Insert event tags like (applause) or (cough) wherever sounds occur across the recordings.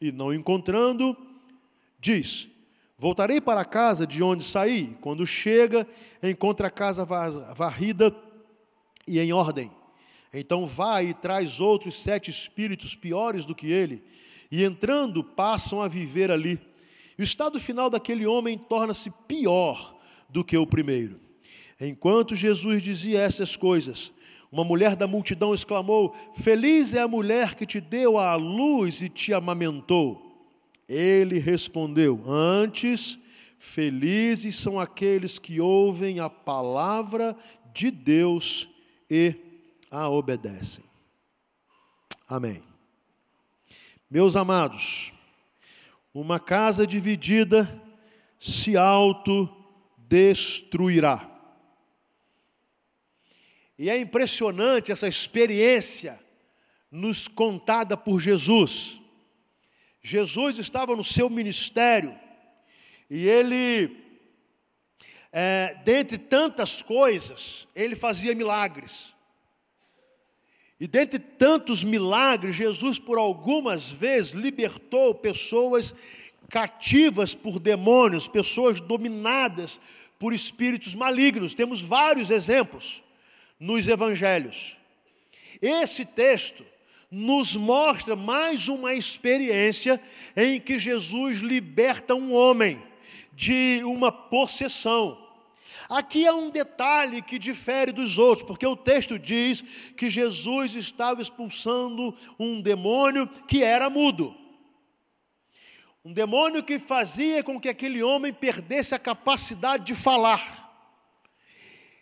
e não encontrando, diz: Voltarei para a casa de onde saí. Quando chega, encontra a casa varrida e em ordem. Então vai e traz outros sete espíritos piores do que ele, e entrando, passam a viver ali. E o estado final daquele homem torna-se pior do que o primeiro. Enquanto Jesus dizia essas coisas, uma mulher da multidão exclamou: Feliz é a mulher que te deu a luz e te amamentou. Ele respondeu: Antes, felizes são aqueles que ouvem a palavra de Deus e a obedecem. Amém. Meus amados, uma casa dividida se autodestruirá. E é impressionante essa experiência nos contada por Jesus. Jesus estava no seu ministério e ele, é, dentre tantas coisas, ele fazia milagres. E dentre tantos milagres, Jesus por algumas vezes libertou pessoas cativas por demônios, pessoas dominadas por espíritos malignos. Temos vários exemplos nos evangelhos. Esse texto nos mostra mais uma experiência em que Jesus liberta um homem de uma possessão. Aqui há um detalhe que difere dos outros, porque o texto diz que Jesus estava expulsando um demônio que era mudo. Um demônio que fazia com que aquele homem perdesse a capacidade de falar.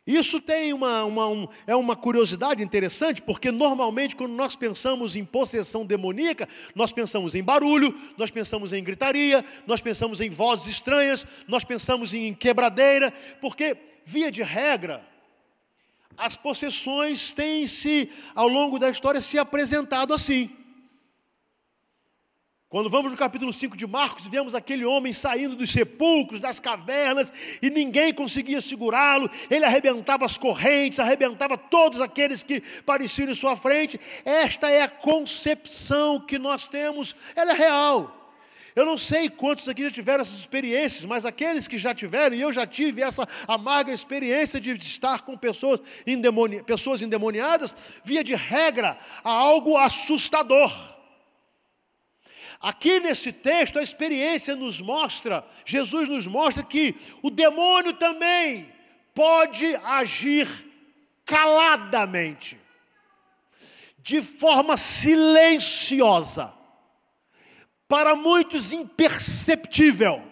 Isso tem uma, uma um, é uma curiosidade interessante, porque normalmente quando nós pensamos em possessão demoníaca, nós pensamos em barulho, nós pensamos em gritaria, nós pensamos em vozes estranhas, nós pensamos em quebradeira, porque, via de regra, as possessões têm se, ao longo da história, se apresentado assim. Quando vamos no capítulo 5 de Marcos, vemos aquele homem saindo dos sepulcros, das cavernas, e ninguém conseguia segurá-lo, ele arrebentava as correntes, arrebentava todos aqueles que pareciam em sua frente. Esta é a concepção que nós temos, ela é real. Eu não sei quantos aqui já tiveram essas experiências, mas aqueles que já tiveram, e eu já tive essa amarga experiência de estar com pessoas, endemoni pessoas endemoniadas, via de regra, há algo assustador. Aqui nesse texto, a experiência nos mostra, Jesus nos mostra que o demônio também pode agir caladamente, de forma silenciosa, para muitos imperceptível,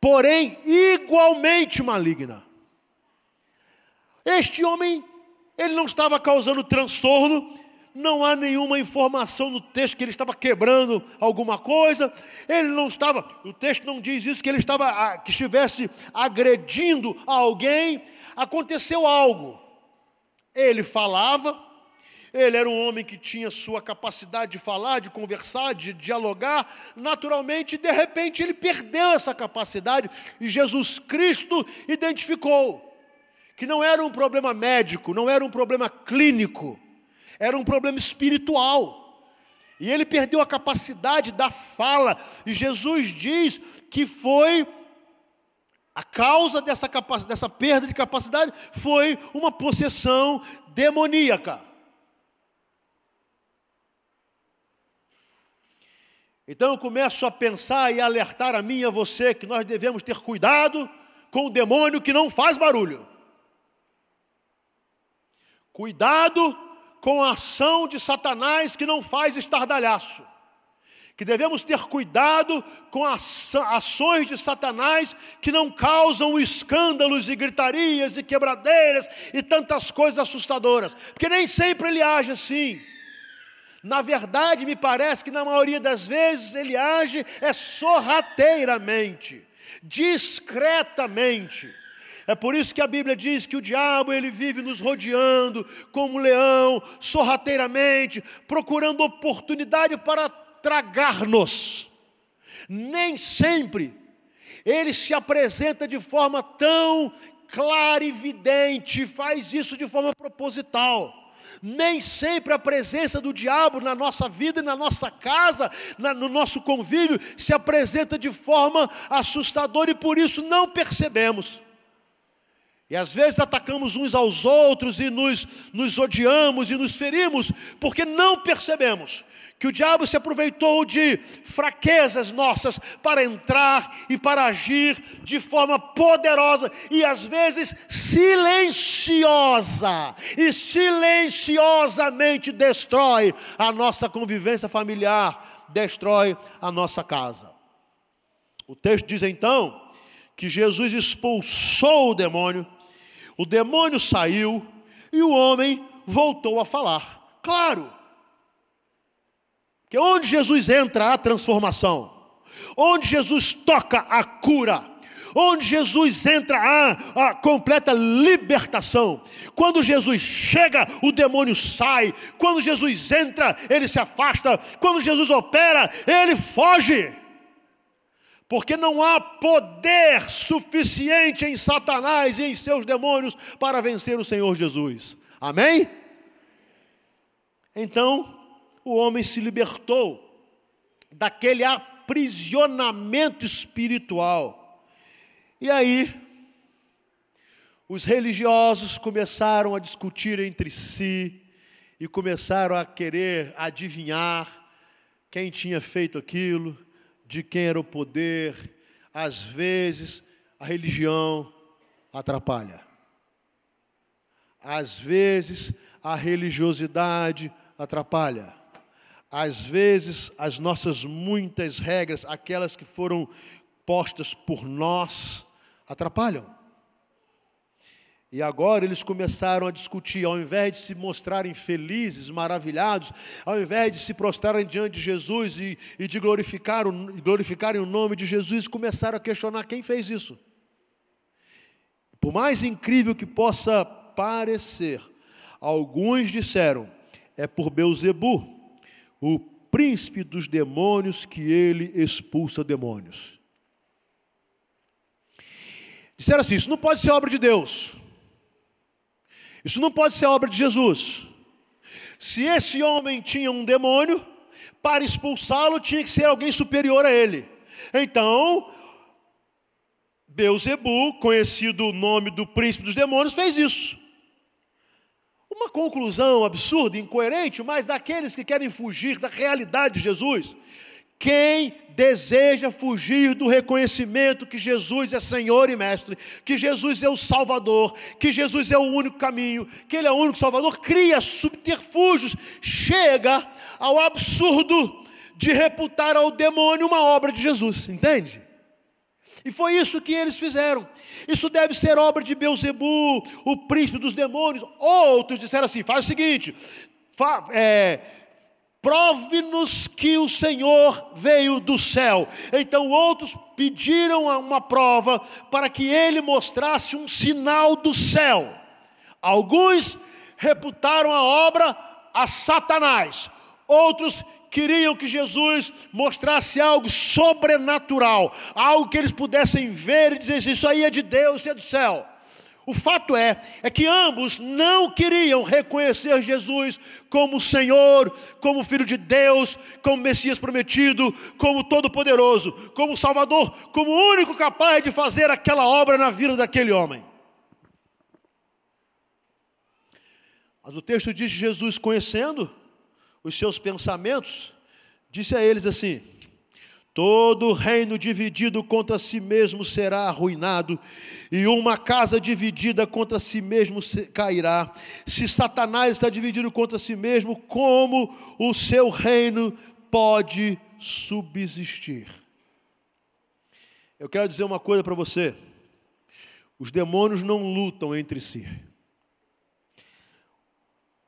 porém igualmente maligna. Este homem, ele não estava causando transtorno, não há nenhuma informação no texto que ele estava quebrando alguma coisa, ele não estava, o texto não diz isso, que ele estava, ah, que estivesse agredindo alguém, aconteceu algo. Ele falava, ele era um homem que tinha sua capacidade de falar, de conversar, de dialogar, naturalmente, de repente ele perdeu essa capacidade e Jesus Cristo identificou que não era um problema médico, não era um problema clínico, era um problema espiritual. E ele perdeu a capacidade da fala. E Jesus diz que foi a causa dessa, dessa perda de capacidade foi uma possessão demoníaca. Então eu começo a pensar e alertar a mim e a você que nós devemos ter cuidado com o demônio que não faz barulho. Cuidado com a ação de Satanás que não faz estardalhaço. Que devemos ter cuidado com as ações de Satanás que não causam escândalos e gritarias e quebradeiras e tantas coisas assustadoras. Porque nem sempre ele age assim. Na verdade, me parece que na maioria das vezes ele age é sorrateiramente, discretamente é por isso que a Bíblia diz que o diabo ele vive nos rodeando como leão, sorrateiramente, procurando oportunidade para tragar-nos. Nem sempre ele se apresenta de forma tão clara e evidente, faz isso de forma proposital. Nem sempre a presença do diabo na nossa vida e na nossa casa, na, no nosso convívio, se apresenta de forma assustadora e por isso não percebemos. E às vezes atacamos uns aos outros e nos, nos odiamos e nos ferimos, porque não percebemos que o diabo se aproveitou de fraquezas nossas para entrar e para agir de forma poderosa e às vezes silenciosa, e silenciosamente destrói a nossa convivência familiar, destrói a nossa casa. O texto diz então que Jesus expulsou o demônio o demônio saiu e o homem voltou a falar. Claro, que onde Jesus entra a transformação, onde Jesus toca a cura, onde Jesus entra a, a, completa libertação. Quando Jesus chega, o demônio sai. Quando Jesus entra, ele se afasta. Quando Jesus opera, ele foge porque não há poder suficiente em Satanás e em seus demônios para vencer o Senhor Jesus. Amém? Então, o homem se libertou daquele aprisionamento espiritual. E aí, os religiosos começaram a discutir entre si e começaram a querer adivinhar quem tinha feito aquilo de quem era o poder, às vezes a religião atrapalha. Às vezes a religiosidade atrapalha. Às vezes as nossas muitas regras, aquelas que foram postas por nós, atrapalham. E agora eles começaram a discutir, ao invés de se mostrarem felizes, maravilhados, ao invés de se prostrarem diante de Jesus e, e de glorificar glorificarem o nome de Jesus, começaram a questionar quem fez isso. Por mais incrível que possa parecer, alguns disseram, é por Beuzebu, o príncipe dos demônios, que ele expulsa demônios. Disseram assim: isso não pode ser obra de Deus. Isso não pode ser obra de Jesus. Se esse homem tinha um demônio, para expulsá-lo tinha que ser alguém superior a ele. Então, Beuzebu, conhecido o nome do príncipe dos demônios, fez isso. Uma conclusão absurda, incoerente, mas daqueles que querem fugir da realidade de Jesus. Quem deseja fugir do reconhecimento que Jesus é Senhor e Mestre, que Jesus é o Salvador, que Jesus é o único caminho, que Ele é o único Salvador, cria subterfúgios, chega ao absurdo de reputar ao demônio uma obra de Jesus, entende? E foi isso que eles fizeram. Isso deve ser obra de Beuzebu, o príncipe dos demônios. Outros disseram assim: faz o seguinte, fa, é, prove-nos que o Senhor veio do céu. Então outros pediram uma prova para que ele mostrasse um sinal do céu. Alguns reputaram a obra a Satanás, outros queriam que Jesus mostrasse algo sobrenatural, algo que eles pudessem ver e dizer: Isso aí é de Deus, isso é do céu. O fato é, é que ambos não queriam reconhecer Jesus como Senhor, como Filho de Deus, como Messias prometido, como Todo-Poderoso, como Salvador, como o único capaz de fazer aquela obra na vida daquele homem. Mas o texto diz que Jesus, conhecendo os seus pensamentos, disse a eles assim: Todo reino dividido contra si mesmo será arruinado, e uma casa dividida contra si mesmo cairá. Se Satanás está dividido contra si mesmo, como o seu reino pode subsistir? Eu quero dizer uma coisa para você: os demônios não lutam entre si,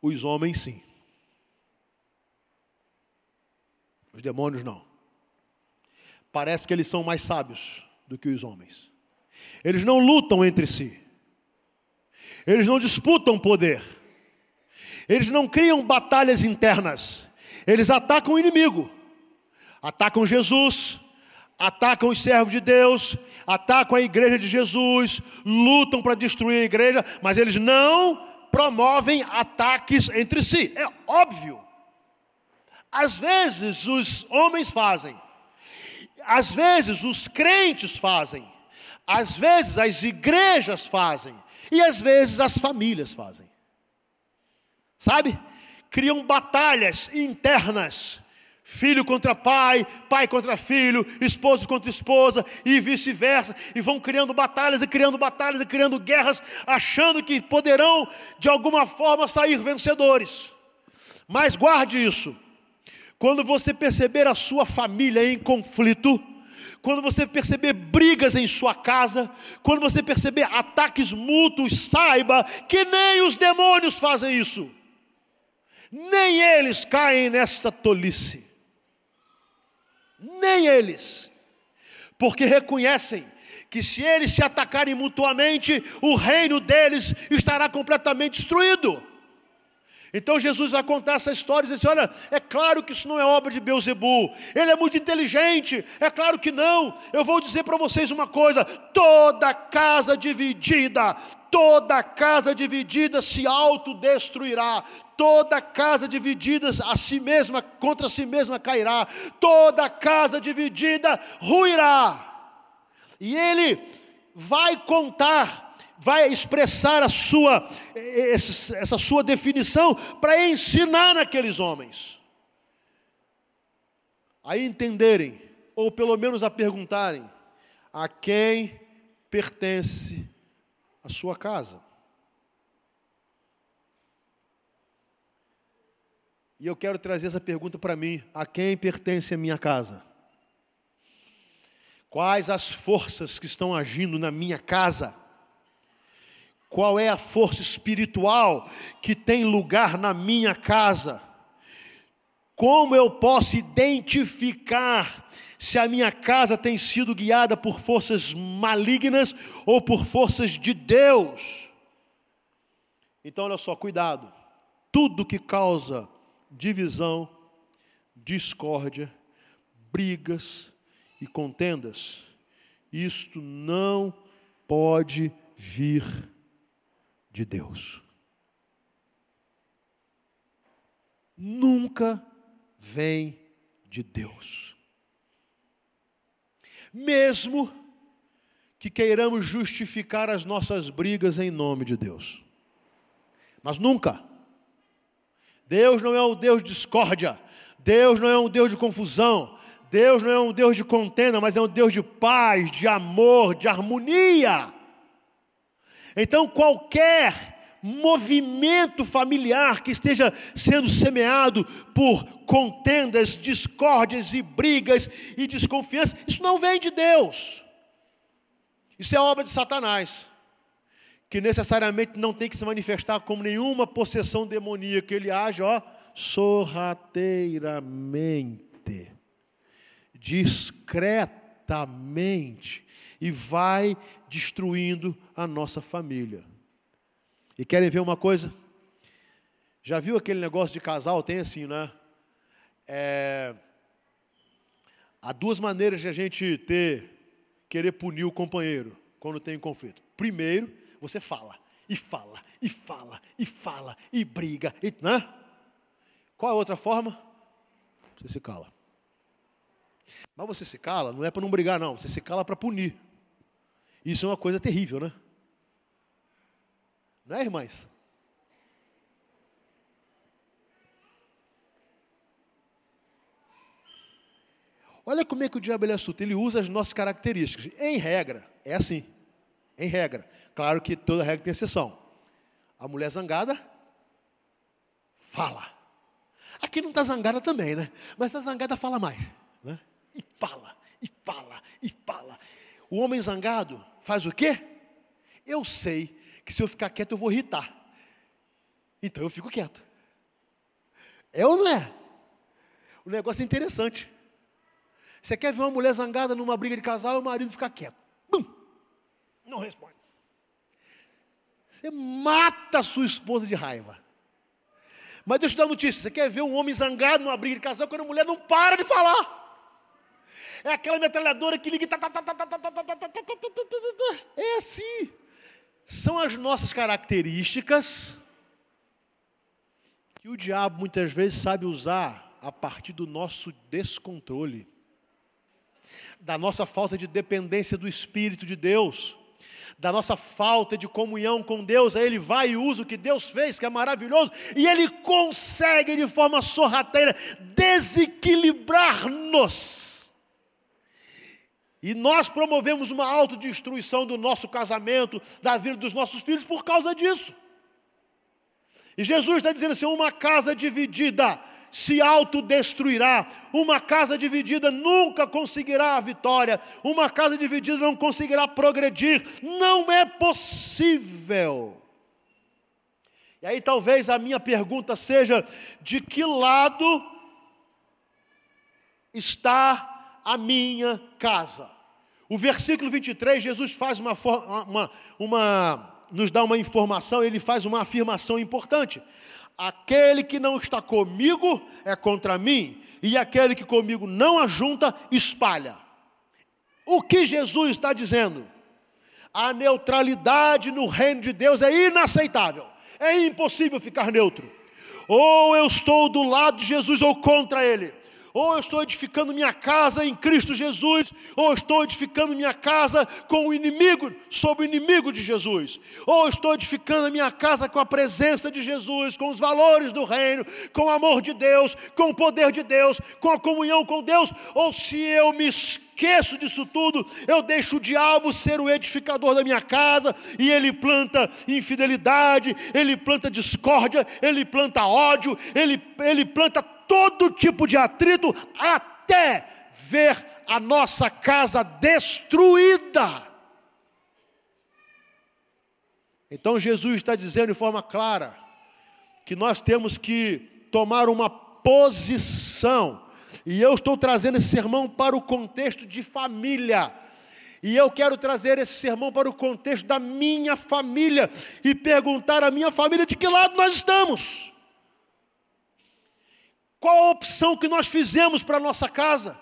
os homens sim, os demônios não parece que eles são mais sábios do que os homens. Eles não lutam entre si. Eles não disputam poder. Eles não criam batalhas internas. Eles atacam o inimigo. Atacam Jesus, atacam os servos de Deus, atacam a igreja de Jesus, lutam para destruir a igreja, mas eles não promovem ataques entre si. É óbvio. Às vezes os homens fazem, às vezes os crentes fazem, às vezes as igrejas fazem, e às vezes as famílias fazem. Sabe? Criam batalhas internas filho contra pai, pai contra filho, esposo contra esposa e vice-versa, e vão criando batalhas e criando batalhas e criando guerras, achando que poderão de alguma forma sair vencedores. Mas guarde isso. Quando você perceber a sua família em conflito, quando você perceber brigas em sua casa, quando você perceber ataques mútuos, saiba que nem os demônios fazem isso. Nem eles caem nesta tolice nem eles, porque reconhecem que se eles se atacarem mutuamente, o reino deles estará completamente destruído. Então Jesus vai contar essa história e dizer assim: olha, é claro que isso não é obra de Beuzebu, ele é muito inteligente, é claro que não. Eu vou dizer para vocês uma coisa: toda casa dividida, toda casa dividida se autodestruirá, toda casa dividida a si mesma, contra si mesma cairá, toda casa dividida ruirá. E ele vai contar vai expressar a sua, essa sua definição para ensinar naqueles homens. A entenderem, ou pelo menos a perguntarem, a quem pertence a sua casa. E eu quero trazer essa pergunta para mim: a quem pertence a minha casa? Quais as forças que estão agindo na minha casa? Qual é a força espiritual que tem lugar na minha casa? Como eu posso identificar se a minha casa tem sido guiada por forças malignas ou por forças de Deus? Então, olha só, cuidado. Tudo que causa divisão, discórdia, brigas e contendas, isto não pode vir de Deus. Nunca vem de Deus. Mesmo que queiramos justificar as nossas brigas em nome de Deus. Mas nunca. Deus não é um Deus de discórdia. Deus não é um Deus de confusão. Deus não é um Deus de contenda, mas é um Deus de paz, de amor, de harmonia. Então, qualquer movimento familiar que esteja sendo semeado por contendas, discórdias e brigas e desconfiança, isso não vem de Deus. Isso é obra de Satanás, que necessariamente não tem que se manifestar como nenhuma possessão demoníaca, ele age, ó, sorrateiramente, discretamente, e vai destruindo a nossa família. E querem ver uma coisa? Já viu aquele negócio de casal? Tem assim, né? É... Há duas maneiras de a gente ter, querer punir o companheiro quando tem conflito. Primeiro, você fala, e fala, e fala, e fala, e briga, e, né? Qual a outra forma? Você se cala. Mas você se cala, não é para não brigar, não. Você se cala para punir. Isso é uma coisa terrível, né? Não é, irmãs? Olha como é que o diabo é astuto. Ele usa as nossas características. Em regra, é assim. Em regra. Claro que toda regra tem exceção. A mulher zangada, fala. Aqui não está zangada também, né? Mas a zangada fala mais. Né? E fala, e fala, e fala. O homem zangado faz o quê? Eu sei que se eu ficar quieto eu vou irritar. Então eu fico quieto. É ou não é? O negócio é interessante. Você quer ver uma mulher zangada numa briga de casal e o marido ficar quieto. Bum! Não responde. Você mata a sua esposa de raiva. Mas deixa eu dar uma notícia. Você quer ver um homem zangado numa briga de casal quando a mulher não para de falar? É aquela metralhadora que liga. É assim. São as nossas características E o diabo muitas vezes sabe usar a partir do nosso descontrole, da nossa falta de dependência do Espírito de Deus, da nossa falta de comunhão com Deus, aí ele vai e usa o que Deus fez, que é maravilhoso, e ele consegue de forma sorrateira desequilibrar-nos. E nós promovemos uma autodestruição do nosso casamento, da vida dos nossos filhos por causa disso. E Jesus está dizendo assim: uma casa dividida se autodestruirá. Uma casa dividida nunca conseguirá a vitória. Uma casa dividida não conseguirá progredir. Não é possível. E aí talvez a minha pergunta seja: de que lado está a minha casa? O versículo 23, Jesus faz uma, uma, uma nos dá uma informação, ele faz uma afirmação importante. Aquele que não está comigo é contra mim, e aquele que comigo não ajunta, espalha. O que Jesus está dizendo? A neutralidade no reino de Deus é inaceitável, é impossível ficar neutro. Ou eu estou do lado de Jesus ou contra ele ou eu estou edificando minha casa em Cristo Jesus, ou eu estou edificando minha casa com o inimigo, sob o inimigo de Jesus, ou eu estou edificando a minha casa com a presença de Jesus, com os valores do reino, com o amor de Deus, com o poder de Deus, com a comunhão com Deus, ou se eu me esqueço disso tudo, eu deixo o diabo ser o edificador da minha casa, e ele planta infidelidade, ele planta discórdia, ele planta ódio, ele, ele planta todo tipo de atrito, até ver a nossa casa destruída. Então Jesus está dizendo de forma clara que nós temos que tomar uma posição. E eu estou trazendo esse sermão para o contexto de família. E eu quero trazer esse sermão para o contexto da minha família e perguntar à minha família de que lado nós estamos. Qual a opção que nós fizemos para a nossa casa?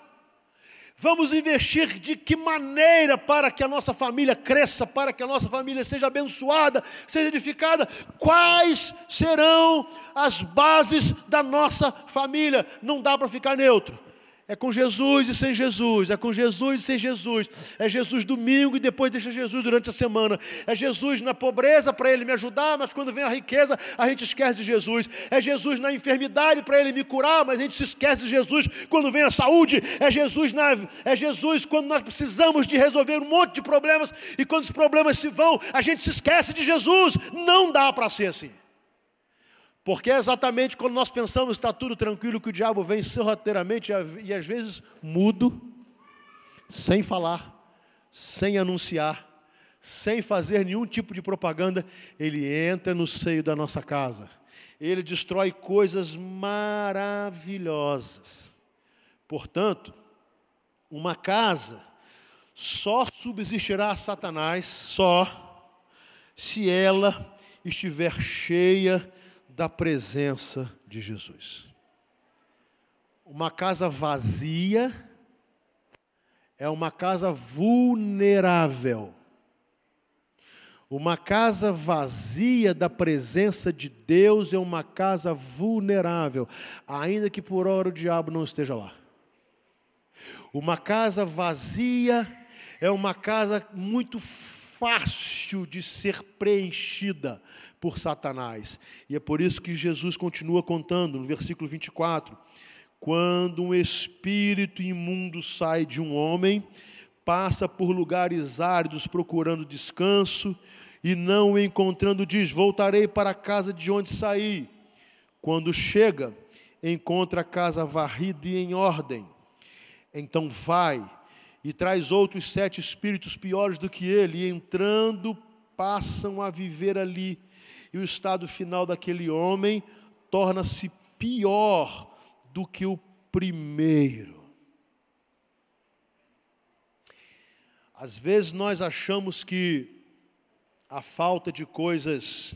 Vamos investir de que maneira para que a nossa família cresça, para que a nossa família seja abençoada, seja edificada? Quais serão as bases da nossa família? Não dá para ficar neutro. É com Jesus e sem Jesus, é com Jesus e sem Jesus. É Jesus domingo e depois deixa Jesus durante a semana. É Jesus na pobreza para Ele me ajudar, mas quando vem a riqueza a gente esquece de Jesus. É Jesus na enfermidade para Ele me curar, mas a gente se esquece de Jesus quando vem a saúde. É Jesus, na, é Jesus quando nós precisamos de resolver um monte de problemas e quando os problemas se vão, a gente se esquece de Jesus. Não dá para ser assim. Porque é exatamente quando nós pensamos está tudo tranquilo que o diabo vem sorrateiramente e às vezes mudo, sem falar, sem anunciar, sem fazer nenhum tipo de propaganda, ele entra no seio da nossa casa. Ele destrói coisas maravilhosas. Portanto, uma casa só subsistirá a Satanás só se ela estiver cheia da presença de Jesus. Uma casa vazia é uma casa vulnerável. Uma casa vazia da presença de Deus é uma casa vulnerável, ainda que por hora o diabo não esteja lá. Uma casa vazia é uma casa muito fácil de ser preenchida por Satanás. E é por isso que Jesus continua contando no versículo 24: quando um espírito imundo sai de um homem, passa por lugares áridos procurando descanso e não o encontrando, diz: Voltarei para a casa de onde saí. Quando chega, encontra a casa varrida e em ordem. Então vai e traz outros sete espíritos piores do que ele, e entrando, passam a viver ali e o estado final daquele homem torna-se pior do que o primeiro. Às vezes nós achamos que a falta de coisas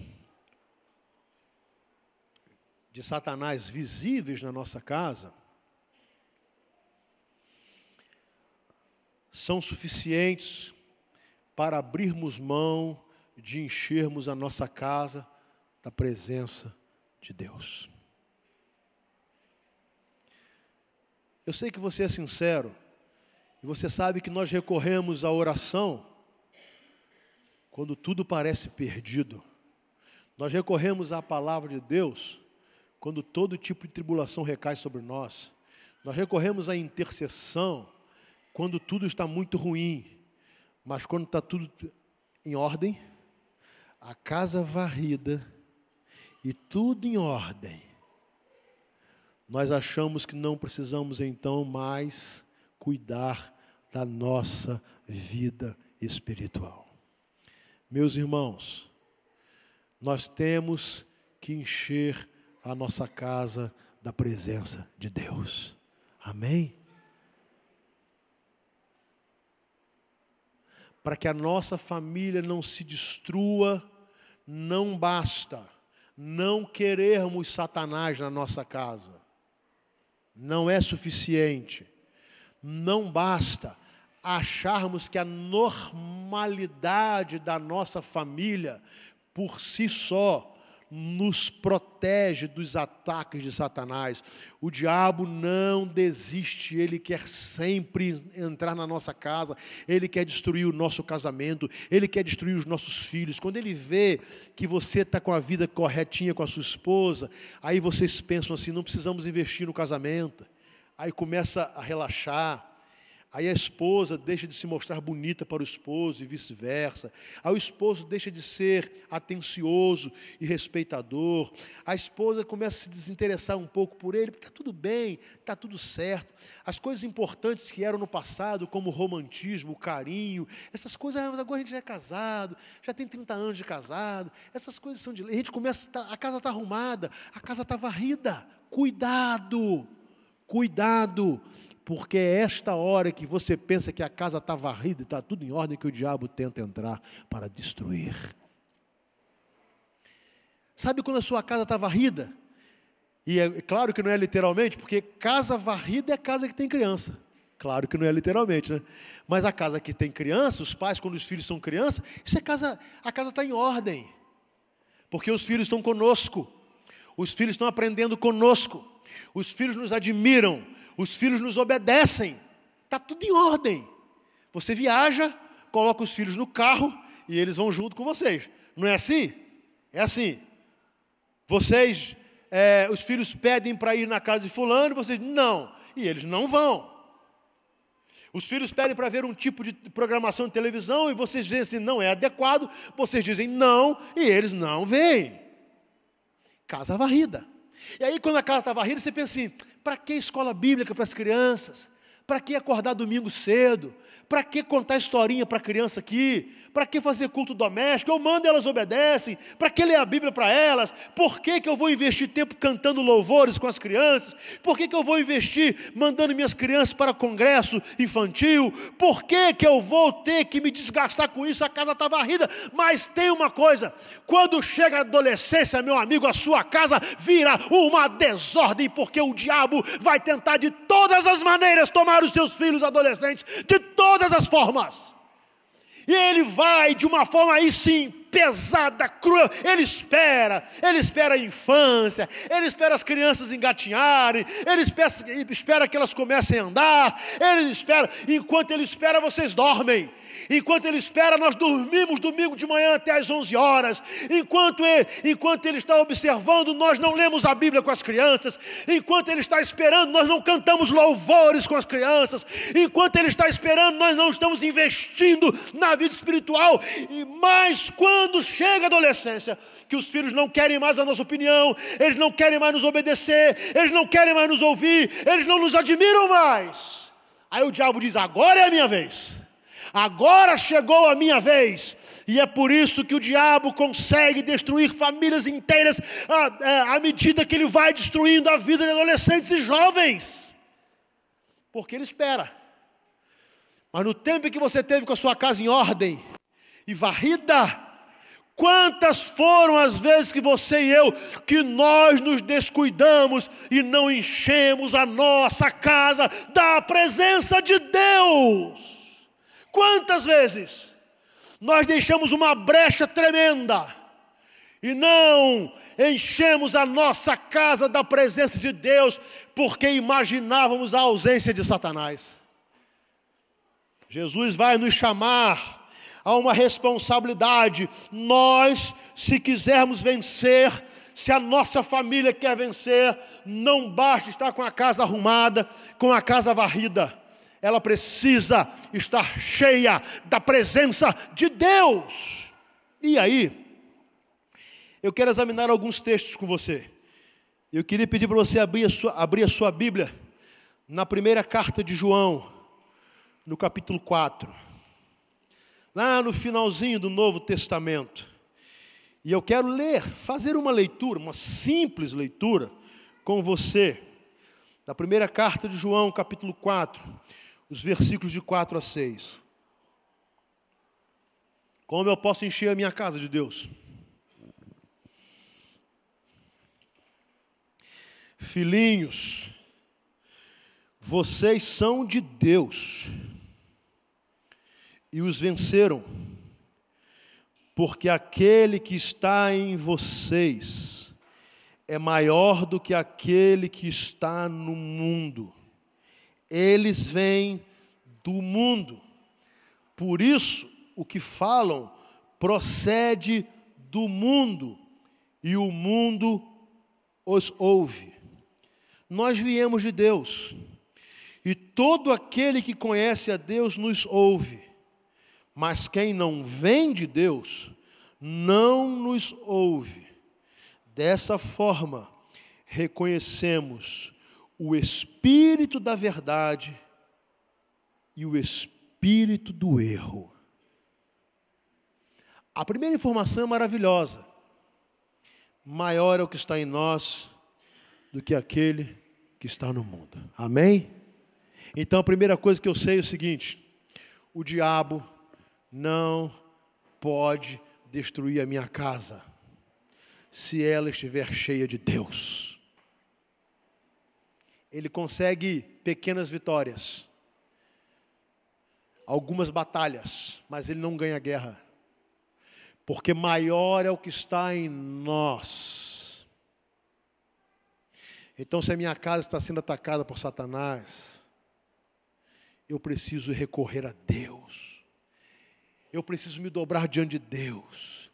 de Satanás visíveis na nossa casa são suficientes para abrirmos mão de enchermos a nossa casa da presença de Deus. Eu sei que você é sincero, e você sabe que nós recorremos à oração quando tudo parece perdido. Nós recorremos à palavra de Deus quando todo tipo de tribulação recai sobre nós. Nós recorremos à intercessão quando tudo está muito ruim, mas quando está tudo em ordem, a casa varrida e tudo em ordem, nós achamos que não precisamos então mais cuidar da nossa vida espiritual. Meus irmãos, nós temos que encher a nossa casa da presença de Deus. Amém? Para que a nossa família não se destrua, não basta não querermos Satanás na nossa casa. Não é suficiente. Não basta acharmos que a normalidade da nossa família por si só nos protege dos ataques de Satanás. O diabo não desiste, ele quer sempre entrar na nossa casa, ele quer destruir o nosso casamento, ele quer destruir os nossos filhos. Quando ele vê que você está com a vida corretinha com a sua esposa, aí vocês pensam assim: não precisamos investir no casamento. Aí começa a relaxar, Aí a esposa deixa de se mostrar bonita para o esposo e vice-versa. Aí o esposo deixa de ser atencioso e respeitador. A esposa começa a se desinteressar um pouco por ele, porque está tudo bem, está tudo certo. As coisas importantes que eram no passado, como o romantismo, o carinho, essas coisas, ah, agora a gente já é casado, já tem 30 anos de casado, essas coisas são de. A gente começa, a casa está arrumada, a casa está varrida. Cuidado! Cuidado! porque é esta hora que você pensa que a casa está varrida e está tudo em ordem que o diabo tenta entrar para destruir. Sabe quando a sua casa está varrida? E é claro que não é literalmente, porque casa varrida é casa que tem criança. Claro que não é literalmente, né? Mas a casa que tem criança, os pais, quando os filhos são crianças, isso é casa, a casa está em ordem. Porque os filhos estão conosco. Os filhos estão aprendendo conosco. Os filhos nos admiram, os filhos nos obedecem, está tudo em ordem. Você viaja, coloca os filhos no carro e eles vão junto com vocês. Não é assim? É assim. Vocês, é, os filhos pedem para ir na casa de fulano, vocês não, e eles não vão. Os filhos pedem para ver um tipo de programação de televisão e vocês dizem assim, não é adequado, vocês dizem não e eles não vêm. Casa varrida. E aí, quando a casa está varrida, você pensa assim: para que escola bíblica para as crianças? Para que acordar domingo cedo? Para que contar historinha para criança aqui? Para que fazer culto doméstico? Eu mando elas obedecem. Para que ler a Bíblia para elas? Por que, que eu vou investir tempo cantando louvores com as crianças? Por que, que eu vou investir mandando minhas crianças para congresso infantil? Por que, que eu vou ter que me desgastar com isso? A casa está varrida. Mas tem uma coisa: quando chega a adolescência, meu amigo, a sua casa vira uma desordem, porque o diabo vai tentar de todas as maneiras tomar os seus filhos adolescentes, de todas todas as formas. E ele vai de uma forma aí sim pesada, cruel. Ele espera, ele espera a infância, ele espera as crianças engatinharem, ele espera, espera que elas comecem a andar, ele espera, enquanto ele espera, vocês dormem. Enquanto ele espera, nós dormimos domingo de manhã até às 11 horas. Enquanto ele, enquanto ele está observando, nós não lemos a Bíblia com as crianças. Enquanto ele está esperando, nós não cantamos louvores com as crianças. Enquanto ele está esperando, nós não estamos investindo na vida espiritual. E mais quando chega a adolescência, que os filhos não querem mais a nossa opinião, eles não querem mais nos obedecer, eles não querem mais nos ouvir, eles não nos admiram mais. Aí o diabo diz: agora é a minha vez. Agora chegou a minha vez. E é por isso que o diabo consegue destruir famílias inteiras à, é, à medida que ele vai destruindo a vida de adolescentes e jovens. Porque ele espera. Mas no tempo em que você teve com a sua casa em ordem e varrida, Quantas foram as vezes que você e eu, que nós nos descuidamos e não enchemos a nossa casa da presença de Deus? Quantas vezes nós deixamos uma brecha tremenda e não enchemos a nossa casa da presença de Deus, porque imaginávamos a ausência de Satanás. Jesus vai nos chamar a uma responsabilidade. Nós, se quisermos vencer, se a nossa família quer vencer, não basta estar com a casa arrumada, com a casa varrida. Ela precisa estar cheia da presença de Deus. E aí, eu quero examinar alguns textos com você. Eu queria pedir para você abrir a, sua, abrir a sua Bíblia na primeira carta de João, no capítulo 4. Lá no finalzinho do Novo Testamento. E eu quero ler, fazer uma leitura, uma simples leitura com você, da primeira carta de João, capítulo 4, os versículos de 4 a 6. Como eu posso encher a minha casa de Deus? Filhinhos, vocês são de Deus e os venceram porque aquele que está em vocês é maior do que aquele que está no mundo. Eles vêm do mundo, por isso o que falam procede do mundo, e o mundo os ouve. Nós viemos de Deus, e todo aquele que conhece a Deus nos ouve. Mas quem não vem de Deus não nos ouve. Dessa forma, reconhecemos o espírito da verdade e o espírito do erro. A primeira informação é maravilhosa. Maior é o que está em nós do que aquele que está no mundo. Amém? Então a primeira coisa que eu sei é o seguinte: o diabo não pode destruir a minha casa se ela estiver cheia de Deus. Ele consegue pequenas vitórias, algumas batalhas, mas ele não ganha guerra, porque maior é o que está em nós. Então, se a minha casa está sendo atacada por Satanás, eu preciso recorrer a Deus eu preciso me dobrar diante de Deus.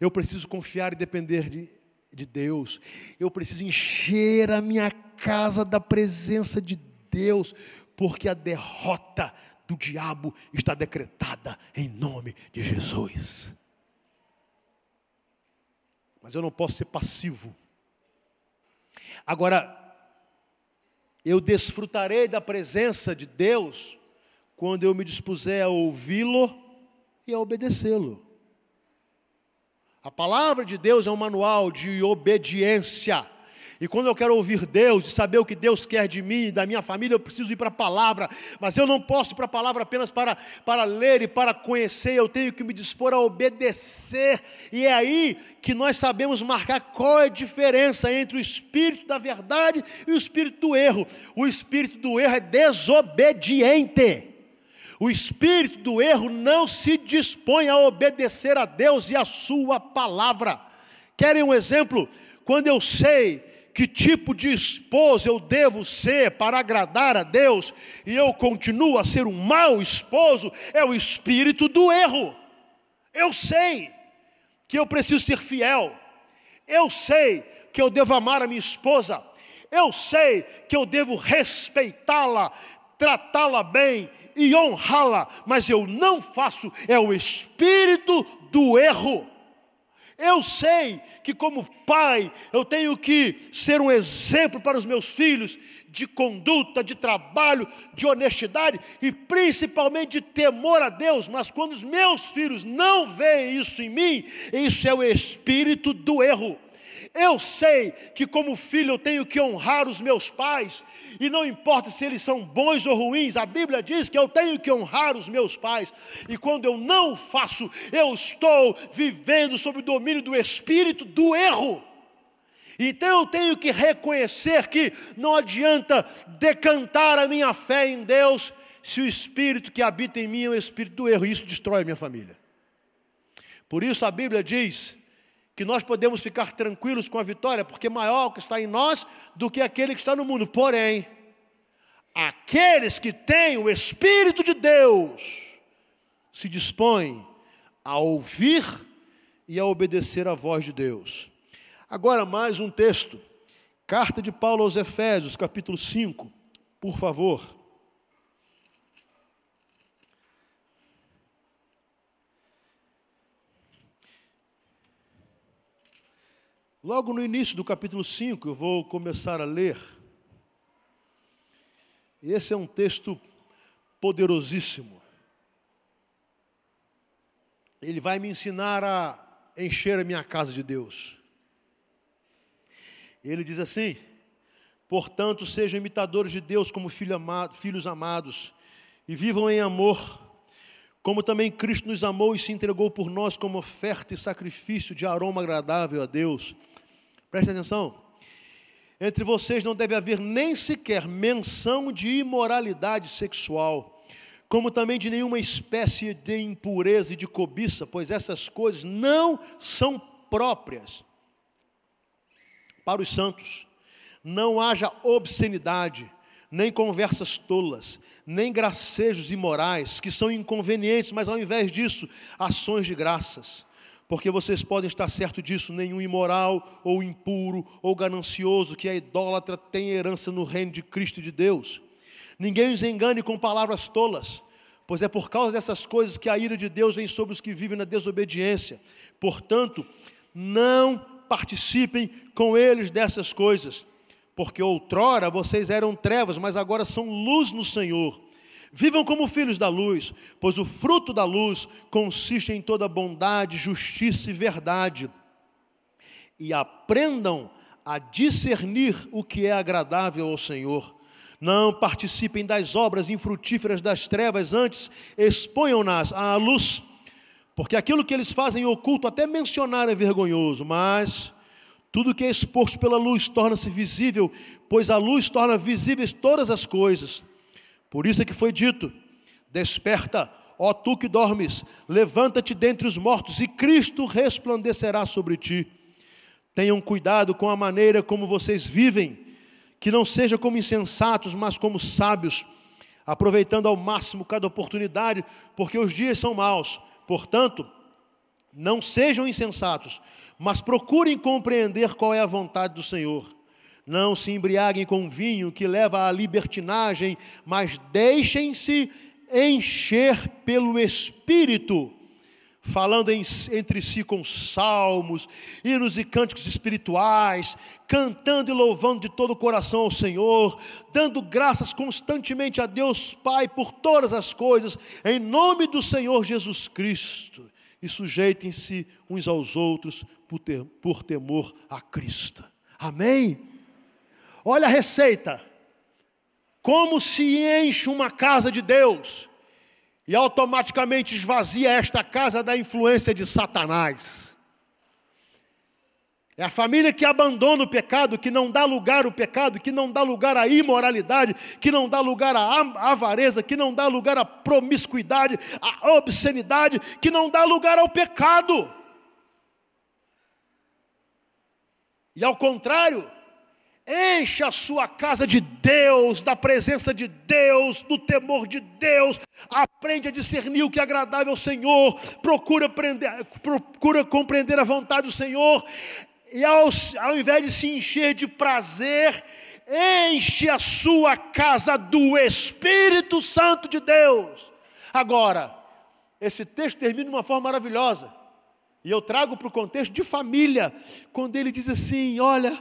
Eu preciso confiar e depender de, de Deus. Eu preciso encher a minha casa da presença de Deus, porque a derrota do diabo está decretada em nome de Jesus. Mas eu não posso ser passivo. Agora, eu desfrutarei da presença de Deus quando eu me dispuser a ouvi-lo e a obedecê-lo. A palavra de Deus é um manual de obediência. E quando eu quero ouvir Deus e saber o que Deus quer de mim e da minha família, eu preciso ir para a palavra. Mas eu não posso ir para a palavra apenas para, para ler e para conhecer, eu tenho que me dispor a obedecer. E é aí que nós sabemos marcar qual é a diferença entre o espírito da verdade e o espírito do erro. O espírito do erro é desobediente. O espírito do erro não se dispõe a obedecer a Deus e a Sua palavra. Querem um exemplo? Quando eu sei que tipo de esposo eu devo ser para agradar a Deus e eu continuo a ser um mau esposo, é o espírito do erro. Eu sei que eu preciso ser fiel, eu sei que eu devo amar a minha esposa, eu sei que eu devo respeitá-la, tratá-la bem e honrá-la, mas eu não faço, é o espírito do erro. Eu sei que, como pai, eu tenho que ser um exemplo para os meus filhos de conduta, de trabalho, de honestidade e principalmente de temor a Deus, mas quando os meus filhos não veem isso em mim, isso é o espírito do erro. Eu sei que, como filho, eu tenho que honrar os meus pais, e não importa se eles são bons ou ruins, a Bíblia diz que eu tenho que honrar os meus pais, e quando eu não faço, eu estou vivendo sob o domínio do espírito do erro. Então eu tenho que reconhecer que não adianta decantar a minha fé em Deus, se o espírito que habita em mim é o espírito do erro, e isso destrói a minha família. Por isso a Bíblia diz que nós podemos ficar tranquilos com a vitória, porque maior o que está em nós do que aquele que está no mundo. Porém, aqueles que têm o Espírito de Deus se dispõem a ouvir e a obedecer à voz de Deus. Agora, mais um texto. Carta de Paulo aos Efésios, capítulo 5, por favor. Logo no início do capítulo 5, eu vou começar a ler. Esse é um texto poderosíssimo. Ele vai me ensinar a encher a minha casa de Deus. Ele diz assim: Portanto, sejam imitadores de Deus como filho amado, filhos amados, e vivam em amor, como também Cristo nos amou e se entregou por nós como oferta e sacrifício de aroma agradável a Deus. Preste atenção. Entre vocês não deve haver nem sequer menção de imoralidade sexual como também de nenhuma espécie de impureza e de cobiça, pois essas coisas não são próprias para os santos. Não haja obscenidade, nem conversas tolas, nem gracejos imorais, que são inconvenientes, mas ao invés disso, ações de graças. Porque vocês podem estar certo disso, nenhum imoral, ou impuro, ou ganancioso, que é idólatra, tem herança no reino de Cristo e de Deus. Ninguém os engane com palavras tolas, pois é por causa dessas coisas que a ira de Deus vem sobre os que vivem na desobediência. Portanto, não participem com eles dessas coisas, porque outrora vocês eram trevas, mas agora são luz no Senhor. Vivam como filhos da luz, pois o fruto da luz consiste em toda bondade, justiça e verdade. E aprendam a discernir o que é agradável ao Senhor. Não participem das obras infrutíferas das trevas, antes exponham-nas à luz, porque aquilo que eles fazem oculto, até mencionar é vergonhoso, mas tudo que é exposto pela luz torna-se visível, pois a luz torna visíveis todas as coisas. Por isso é que foi dito: Desperta, ó tu que dormes, levanta-te dentre os mortos, e Cristo resplandecerá sobre ti. Tenham cuidado com a maneira como vocês vivem que não seja como insensatos, mas como sábios, aproveitando ao máximo cada oportunidade, porque os dias são maus. Portanto, não sejam insensatos, mas procurem compreender qual é a vontade do Senhor. Não se embriaguem com vinho que leva à libertinagem, mas deixem-se encher pelo Espírito falando em, entre si com salmos, hinos e cânticos espirituais, cantando e louvando de todo o coração ao Senhor, dando graças constantemente a Deus Pai por todas as coisas, em nome do Senhor Jesus Cristo, e sujeitem-se uns aos outros por, ter, por temor a Cristo. Amém? Olha a receita. Como se enche uma casa de Deus e automaticamente esvazia esta casa da influência de Satanás. É a família que abandona o pecado, que não dá lugar ao pecado, que não dá lugar à imoralidade, que não dá lugar à avareza, que não dá lugar à promiscuidade, à obscenidade, que não dá lugar ao pecado. E ao contrário, Encha a sua casa de Deus, da presença de Deus, do temor de Deus. Aprende a discernir o que é agradável ao Senhor. Procura, aprender, procura compreender a vontade do Senhor. E ao, ao invés de se encher de prazer, enche a sua casa do Espírito Santo de Deus. Agora, esse texto termina de uma forma maravilhosa. E eu trago para o contexto de família, quando ele diz assim: olha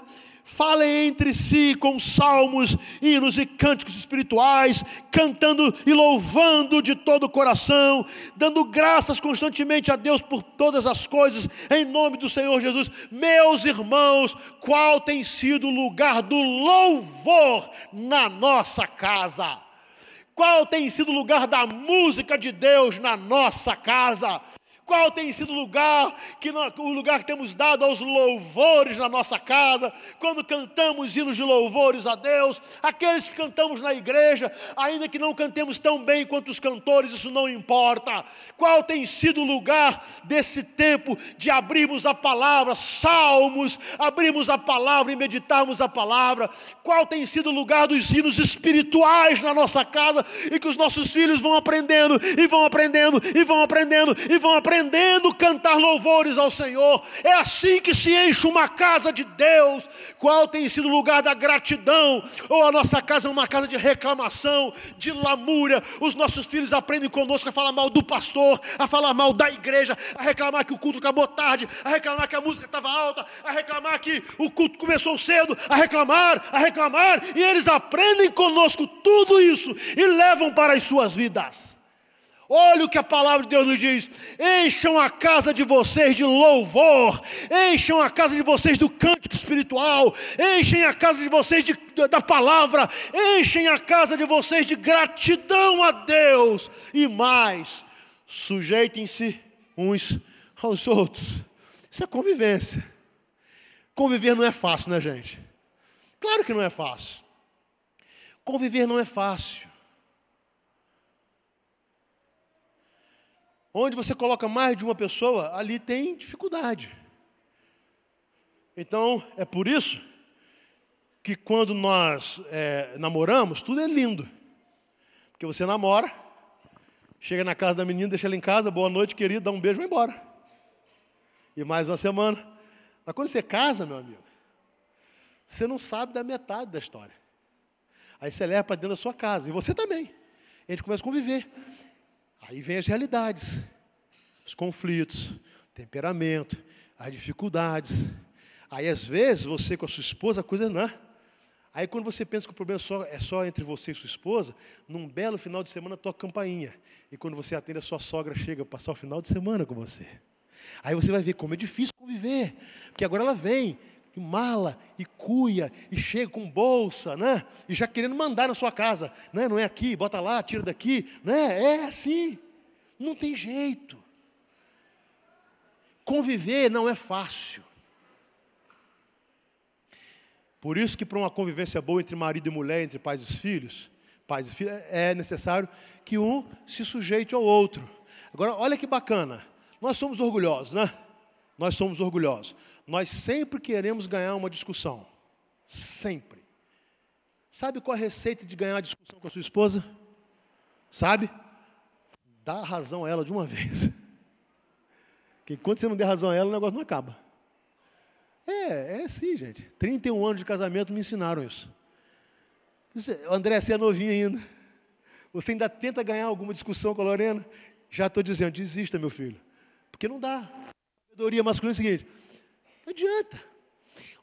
falem entre si com salmos, hinos e cânticos espirituais, cantando e louvando de todo o coração, dando graças constantemente a Deus por todas as coisas, em nome do Senhor Jesus. Meus irmãos, qual tem sido o lugar do louvor na nossa casa? Qual tem sido o lugar da música de Deus na nossa casa? Qual tem sido o lugar que nós, o lugar que temos dado aos louvores na nossa casa, quando cantamos hinos de louvores a Deus, aqueles que cantamos na igreja, ainda que não cantemos tão bem quanto os cantores, isso não importa. Qual tem sido o lugar desse tempo de abrirmos a palavra, salmos, abrirmos a palavra e meditarmos a palavra? Qual tem sido o lugar dos hinos espirituais na nossa casa e que os nossos filhos vão aprendendo e vão aprendendo e vão aprendendo e vão aprendendo? Aprendendo a cantar louvores ao Senhor. É assim que se enche uma casa de Deus. Qual tem sido o lugar da gratidão? Ou a nossa casa é uma casa de reclamação, de lamúria. Os nossos filhos aprendem conosco a falar mal do pastor, a falar mal da igreja, a reclamar que o culto acabou tarde, a reclamar que a música estava alta, a reclamar que o culto começou cedo, a reclamar, a reclamar. E eles aprendem conosco tudo isso e levam para as suas vidas. Olha o que a palavra de Deus nos diz: encham a casa de vocês de louvor, encham a casa de vocês do cântico espiritual, enchem a casa de vocês de, da palavra, enchem a casa de vocês de gratidão a Deus e mais, sujeitem-se uns aos outros. Isso é convivência. Conviver não é fácil, né, gente? Claro que não é fácil. Conviver não é fácil. Onde você coloca mais de uma pessoa, ali tem dificuldade. Então, é por isso que quando nós é, namoramos, tudo é lindo. Porque você namora, chega na casa da menina, deixa ela em casa, boa noite, querido, dá um beijo e vai embora. E mais uma semana. Mas quando você casa, meu amigo, você não sabe da metade da história. Aí você leva para dentro da sua casa, e você também. E a gente começa a conviver. Aí vem as realidades, os conflitos, o temperamento, as dificuldades. Aí às vezes você com a sua esposa, a coisa não. É. Aí quando você pensa que o problema é só, é só entre você e sua esposa, num belo final de semana toca campainha. E quando você atende, a sua sogra chega para passar o final de semana com você. Aí você vai ver como é difícil conviver. Porque agora ela vem, mala, e cuia, e chega com bolsa, né? E já querendo mandar na sua casa, né? Não é aqui, bota lá, tira daqui, né? É assim. Não tem jeito. Conviver não é fácil. Por isso que para uma convivência boa entre marido e mulher, entre pais e filhos, pais e filhos, é necessário que um se sujeite ao outro. Agora, olha que bacana. Nós somos orgulhosos, né? Nós somos orgulhosos. Nós sempre queremos ganhar uma discussão. Sempre. Sabe qual a receita de ganhar uma discussão com a sua esposa? Sabe? Dá razão a ela de uma (laughs) vez. Que enquanto você não der razão a ela, o negócio não acaba. É, é assim, gente. 31 anos de casamento me ensinaram isso. André, você é novinho ainda. Você ainda tenta ganhar alguma discussão com a Lorena? Já estou dizendo, desista, meu filho. Porque não dá. A sabedoria masculina é o seguinte: não adianta.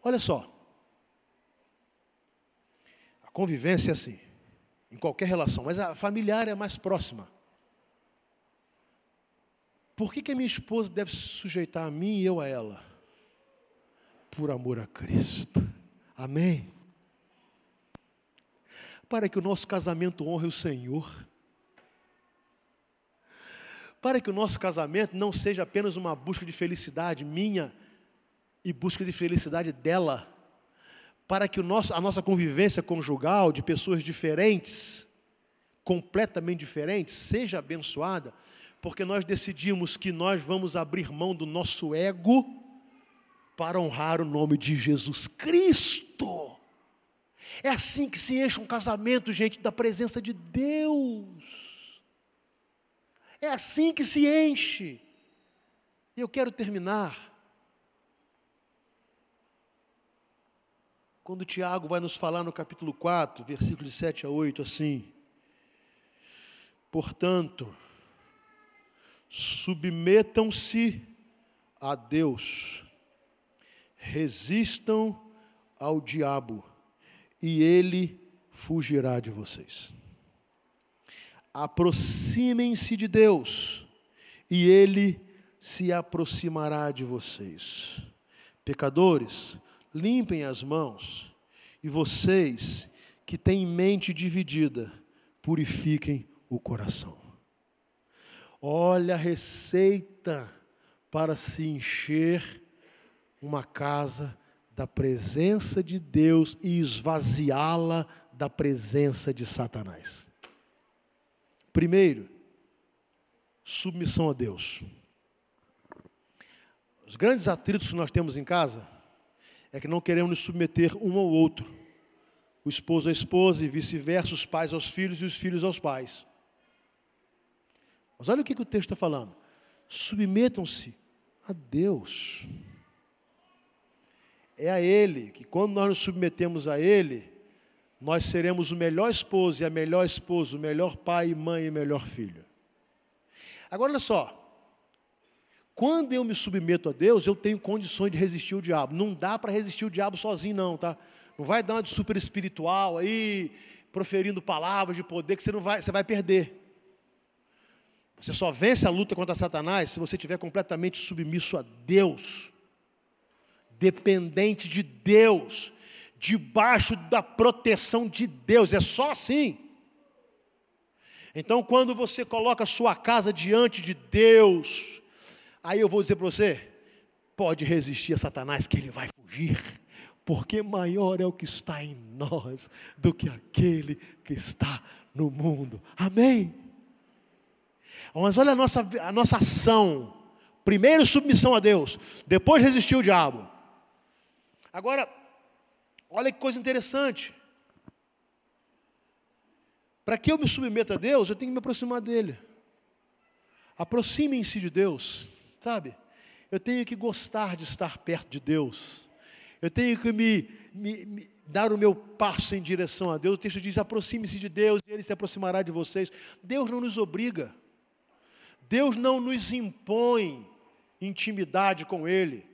Olha só. A convivência é assim, em qualquer relação, mas a familiar é mais próxima. Por que, que a minha esposa deve se sujeitar a mim e eu a ela? Por amor a Cristo. Amém? Para que o nosso casamento honre o Senhor. Para que o nosso casamento não seja apenas uma busca de felicidade minha e busca de felicidade dela, para que o nosso, a nossa convivência conjugal de pessoas diferentes, completamente diferentes, seja abençoada, porque nós decidimos que nós vamos abrir mão do nosso ego para honrar o nome de Jesus Cristo. É assim que se enche um casamento, gente, da presença de Deus. É assim que se enche. Eu quero terminar Quando Tiago vai nos falar no capítulo 4, versículos 7 a 8, assim: Portanto, submetam-se a Deus, resistam ao diabo, e ele fugirá de vocês. Aproximem-se de Deus, e ele se aproximará de vocês. Pecadores, limpem as mãos, e vocês que têm mente dividida, purifiquem o coração. Olha a receita para se encher uma casa da presença de Deus e esvaziá-la da presença de Satanás. Primeiro, submissão a Deus. Os grandes atritos que nós temos em casa é que não queremos nos submeter um ao outro. O esposo à esposa e vice-versa, os pais aos filhos e os filhos aos pais. Mas olha o que, que o texto está falando. Submetam-se a Deus é a Ele, que quando nós nos submetemos a Ele, nós seremos o melhor esposo e a melhor esposa, o melhor pai, mãe e melhor filho. Agora olha só, quando eu me submeto a Deus, eu tenho condições de resistir ao diabo. Não dá para resistir ao diabo sozinho, não, tá? Não vai dar uma de super espiritual aí, proferindo palavras de poder que você não vai, você vai perder. Você só vence a luta contra Satanás se você estiver completamente submisso a Deus dependente de Deus, debaixo da proteção de Deus. É só assim. Então, quando você coloca a sua casa diante de Deus, aí eu vou dizer para você: pode resistir a Satanás, que ele vai fugir, porque maior é o que está em nós do que aquele que está no mundo. Amém? Mas olha a nossa, a nossa ação. Primeiro, submissão a Deus, depois resistir o diabo. Agora, olha que coisa interessante. Para que eu me submeta a Deus, eu tenho que me aproximar dEle. Aproximem-se de Deus, sabe? Eu tenho que gostar de estar perto de Deus. Eu tenho que me, me, me dar o meu passo em direção a Deus. O texto diz: aproxime-se de Deus e Ele se aproximará de vocês. Deus não nos obriga. Deus não nos impõe intimidade com Ele.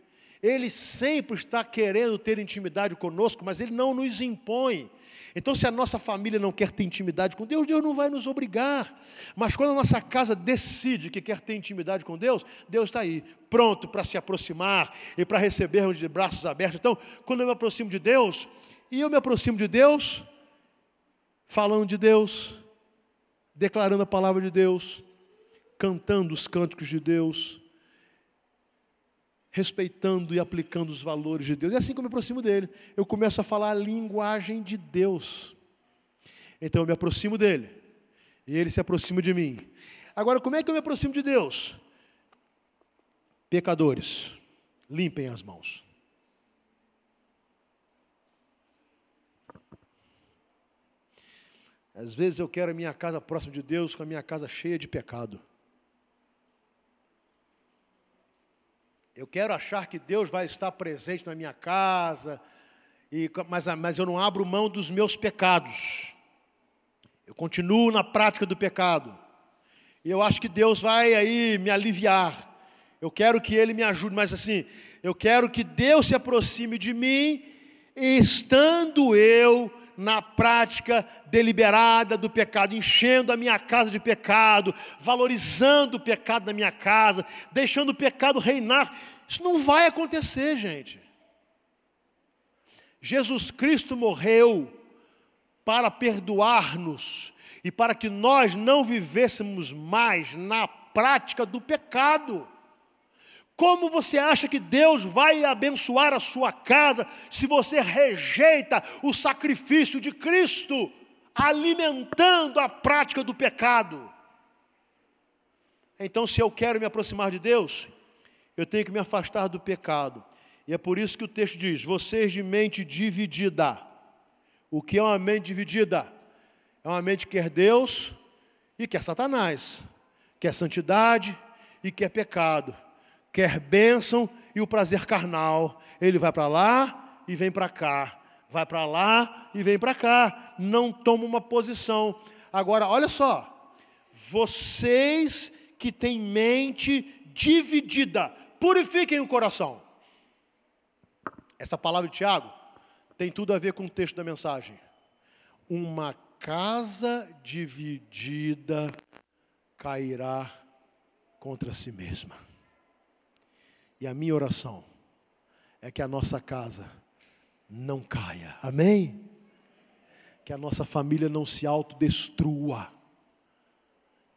Ele sempre está querendo ter intimidade conosco, mas Ele não nos impõe. Então, se a nossa família não quer ter intimidade com Deus, Deus não vai nos obrigar. Mas quando a nossa casa decide que quer ter intimidade com Deus, Deus está aí, pronto para se aproximar e para recebermos de braços abertos. Então, quando eu me aproximo de Deus, e eu me aproximo de Deus, falando de Deus, declarando a palavra de Deus, cantando os cânticos de Deus, respeitando e aplicando os valores de Deus. É assim que eu me aproximo dele. Eu começo a falar a linguagem de Deus. Então eu me aproximo dele. E ele se aproxima de mim. Agora, como é que eu me aproximo de Deus? Pecadores, limpem as mãos. Às vezes eu quero a minha casa próxima de Deus com a minha casa cheia de pecado. Eu quero achar que Deus vai estar presente na minha casa, e, mas, mas eu não abro mão dos meus pecados. Eu continuo na prática do pecado. E eu acho que Deus vai aí me aliviar. Eu quero que Ele me ajude, mas assim, eu quero que Deus se aproxime de mim, estando eu na prática deliberada do pecado, enchendo a minha casa de pecado, valorizando o pecado na minha casa, deixando o pecado reinar. Isso não vai acontecer, gente. Jesus Cristo morreu para perdoar-nos e para que nós não vivêssemos mais na prática do pecado. Como você acha que Deus vai abençoar a sua casa se você rejeita o sacrifício de Cristo, alimentando a prática do pecado? Então, se eu quero me aproximar de Deus, eu tenho que me afastar do pecado. E é por isso que o texto diz: vocês de mente dividida. O que é uma mente dividida? É uma mente que quer Deus e quer Satanás, quer santidade e quer pecado quer bênção e o prazer carnal. Ele vai para lá e vem para cá. Vai para lá e vem para cá. Não toma uma posição. Agora, olha só. Vocês que têm mente dividida, purifiquem o coração. Essa palavra de Tiago tem tudo a ver com o texto da mensagem. Uma casa dividida cairá contra si mesma. E a minha oração é que a nossa casa não caia. Amém? Que a nossa família não se autodestrua.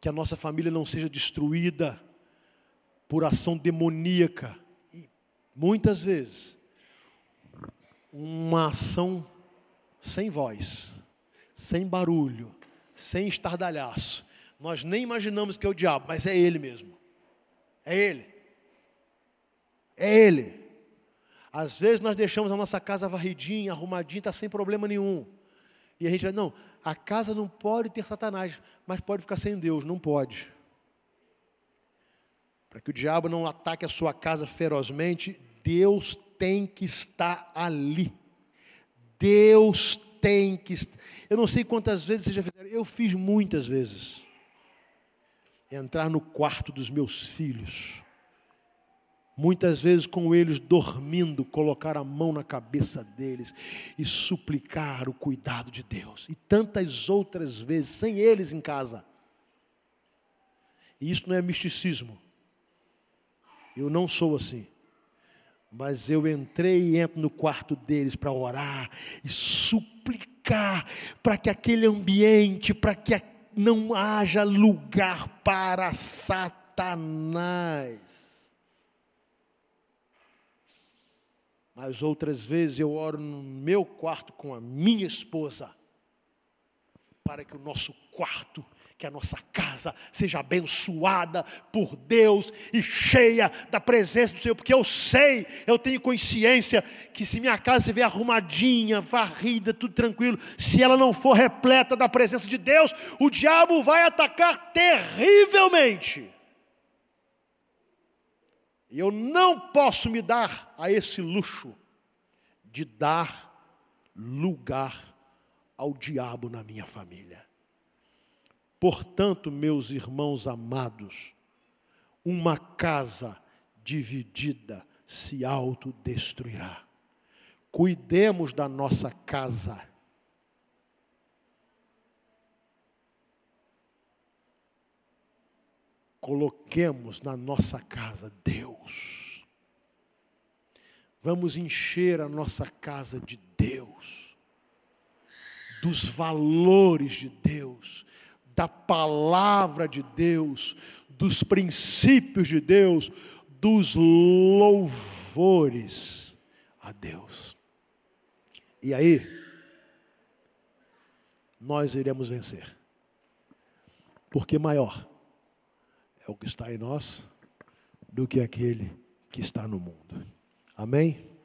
que a nossa família não seja destruída por ação demoníaca. E muitas vezes, uma ação sem voz, sem barulho, sem estardalhaço. Nós nem imaginamos que é o diabo, mas é ele mesmo. É ele. É ele. Às vezes nós deixamos a nossa casa varridinha, arrumadinha, está sem problema nenhum. E a gente vai, não, a casa não pode ter Satanás, mas pode ficar sem Deus, não pode. Para que o diabo não ataque a sua casa ferozmente, Deus tem que estar ali. Deus tem que. Eu não sei quantas vezes vocês já fizeram, eu fiz muitas vezes. Entrar no quarto dos meus filhos Muitas vezes com eles dormindo, colocar a mão na cabeça deles e suplicar o cuidado de Deus. E tantas outras vezes, sem eles em casa. E isso não é misticismo. Eu não sou assim. Mas eu entrei e entro no quarto deles para orar e suplicar para que aquele ambiente, para que não haja lugar para Satanás. Mas outras vezes eu oro no meu quarto com a minha esposa, para que o nosso quarto, que a nossa casa seja abençoada por Deus e cheia da presença do Senhor, porque eu sei, eu tenho consciência que se minha casa estiver arrumadinha, varrida, tudo tranquilo, se ela não for repleta da presença de Deus, o diabo vai atacar terrivelmente. E eu não posso me dar a esse luxo de dar lugar ao diabo na minha família. Portanto, meus irmãos amados, uma casa dividida se autodestruirá. Cuidemos da nossa casa coloquemos na nossa casa Deus. Vamos encher a nossa casa de Deus, dos valores de Deus, da palavra de Deus, dos princípios de Deus, dos louvores a Deus. E aí, nós iremos vencer. Porque maior é o que está em nós do que aquele que está no mundo. Amém?